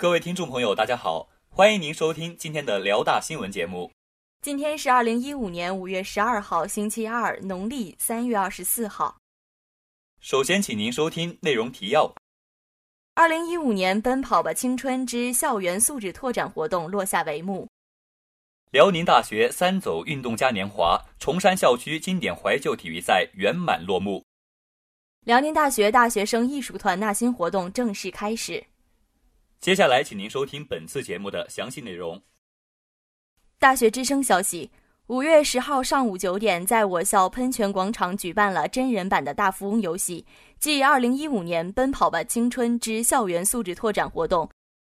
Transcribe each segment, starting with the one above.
各位听众朋友，大家好，欢迎您收听今天的辽大新闻节目。今天是二零一五年五月十二号，星期二，农历三月二十四号。首先，请您收听内容提要。二零一五年“奔跑吧青春”之校园素质拓展活动落下帷幕。辽宁大学三走运动嘉年华崇山校区经典怀旧体育赛圆满落幕。辽宁大学大学生艺术团纳新活动正式开始。接下来，请您收听本次节目的详细内容。大学之声消息：五月十号上午九点，在我校喷泉广场举办了真人版的大富翁游戏暨二零一五年“奔跑吧青春”之校园素质拓展活动。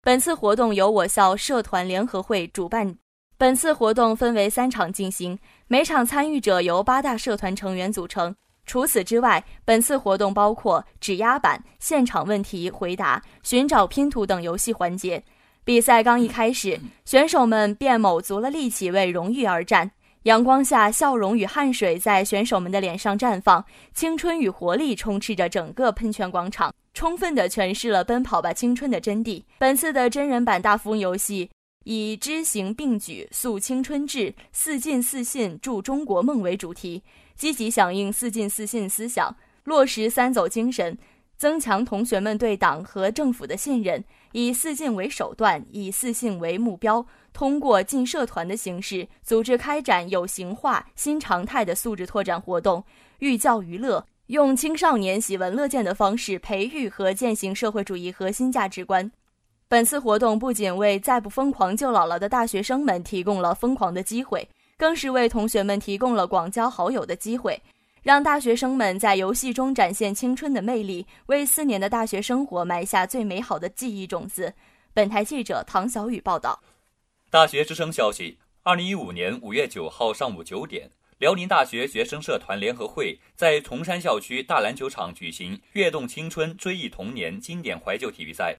本次活动由我校社团联合会主办。本次活动分为三场进行，每场参与者由八大社团成员组成。除此之外，本次活动包括指压板、现场问题回答、寻找拼图等游戏环节。比赛刚一开始，选手们便卯足了力气为荣誉而战。阳光下，笑容与汗水在选手们的脸上绽放，青春与活力充斥着整个喷泉广场，充分地诠释了“奔跑吧青春”的真谛。本次的真人版大富翁游戏以“知行并举，塑青春志，四进四信，助中国梦”为主题。积极响应“四进四信”思想，落实“三走”精神，增强同学们对党和政府的信任。以“四进”为手段，以“四信”为目标，通过进社团的形式组织开展有形化新常态的素质拓展活动，寓教于乐，用青少年喜闻乐见的方式培育和践行社会主义核心价值观。本次活动不仅为再不疯狂就老了的大学生们提供了疯狂的机会。更是为同学们提供了广交好友的机会，让大学生们在游戏中展现青春的魅力，为四年的大学生活埋下最美好的记忆种子。本台记者唐小雨报道。大学之声消息：二零一五年五月九号上午九点，辽宁大学学生社团联合会在崇山校区大篮球场举行“跃动青春，追忆童年”经典怀旧体育赛。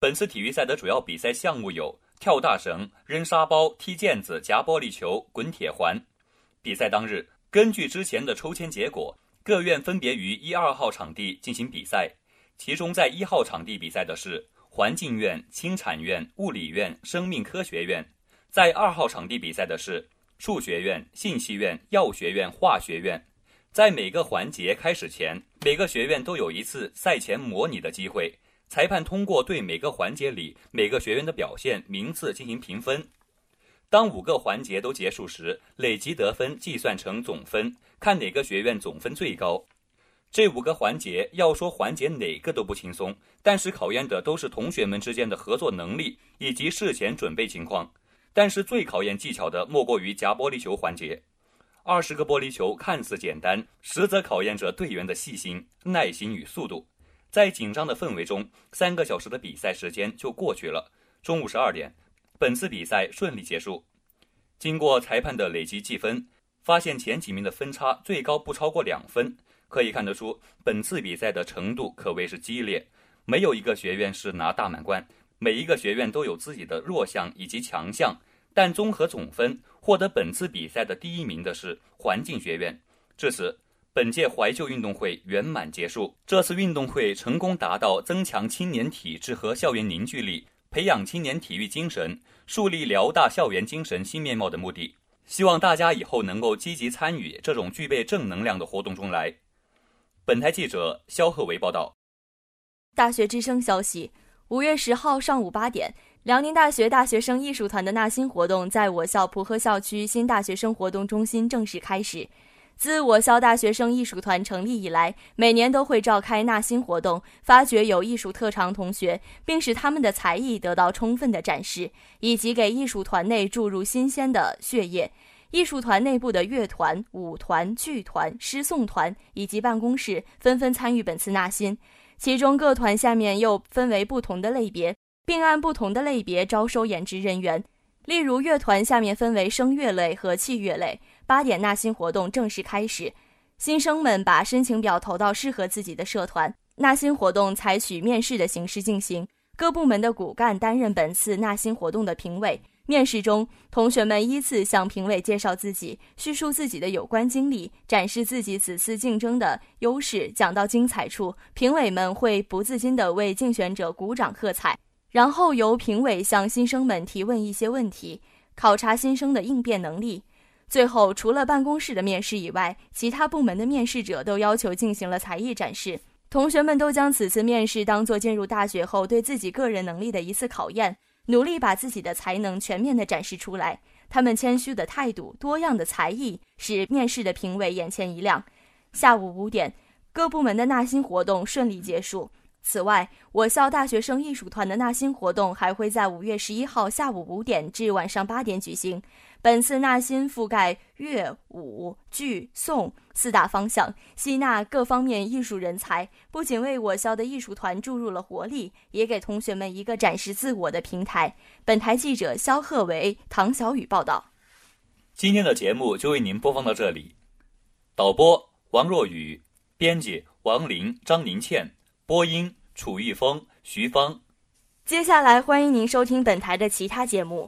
本次体育赛的主要比赛项目有。跳大绳、扔沙包、踢毽子、夹玻璃球、滚铁环。比赛当日，根据之前的抽签结果，各院分别于一二号场地进行比赛。其中，在一号场地比赛的是环境院、轻产院、物理院、生命科学院；在二号场地比赛的是数学院、信息院、药学院、化学院。在每个环节开始前，每个学院都有一次赛前模拟的机会。裁判通过对每个环节里每个学员的表现名次进行评分，当五个环节都结束时，累计得分计算成总分，看哪个学院总分最高。这五个环节要说环节哪个都不轻松，但是考验的都是同学们之间的合作能力以及事前准备情况。但是最考验技巧的莫过于夹玻璃球环节，二十个玻璃球看似简单，实则考验着队员的细心、耐心与速度。在紧张的氛围中，三个小时的比赛时间就过去了。中午十二点，本次比赛顺利结束。经过裁判的累计计分，发现前几名的分差最高不超过两分。可以看得出，本次比赛的程度可谓是激烈。没有一个学院是拿大满贯，每一个学院都有自己的弱项以及强项。但综合总分，获得本次比赛的第一名的是环境学院。至此。本届怀旧运动会圆满结束。这次运动会成功达到增强青年体质和校园凝聚力，培养青年体育精神，树立辽大校园精神新面貌的目的。希望大家以后能够积极参与这种具备正能量的活动中来。本台记者肖鹤维报道。大学之声消息：五月十号上午八点，辽宁大学大学生艺术团的纳新活动在我校蒲河校区新大学生活动中心正式开始。自我校大学生艺术团成立以来，每年都会召开纳新活动，发掘有艺术特长同学，并使他们的才艺得到充分的展示，以及给艺术团内注入新鲜的血液。艺术团内部的乐团、舞团、剧团、诗诵团以及办公室纷纷参与本次纳新，其中各团下面又分为不同的类别，并按不同的类别招收演职人员。例如，乐团下面分为声乐类和器乐类。八点纳新活动正式开始，新生们把申请表投到适合自己的社团。纳新活动采取面试的形式进行，各部门的骨干担任本次纳新活动的评委。面试中，同学们依次向评委介绍自己，叙述自己的有关经历，展示自己此次竞争的优势。讲到精彩处，评委们会不自禁地为竞选者鼓掌喝彩。然后由评委向新生们提问一些问题，考察新生的应变能力。最后，除了办公室的面试以外，其他部门的面试者都要求进行了才艺展示。同学们都将此次面试当作进入大学后对自己个人能力的一次考验，努力把自己的才能全面的展示出来。他们谦虚的态度、多样的才艺，使面试的评委眼前一亮。下午五点，各部门的纳新活动顺利结束。此外，我校大学生艺术团的纳新活动还会在五月十一号下午五点至晚上八点举行。本次纳新覆盖乐、舞、剧、颂四大方向，吸纳各方面艺术人才，不仅为我校的艺术团注入了活力，也给同学们一个展示自我的平台。本台记者肖鹤为、唐小雨报道。今天的节目就为您播放到这里，导播王若雨，编辑王林、张宁倩，播音。楚玉峰、徐芳，接下来欢迎您收听本台的其他节目。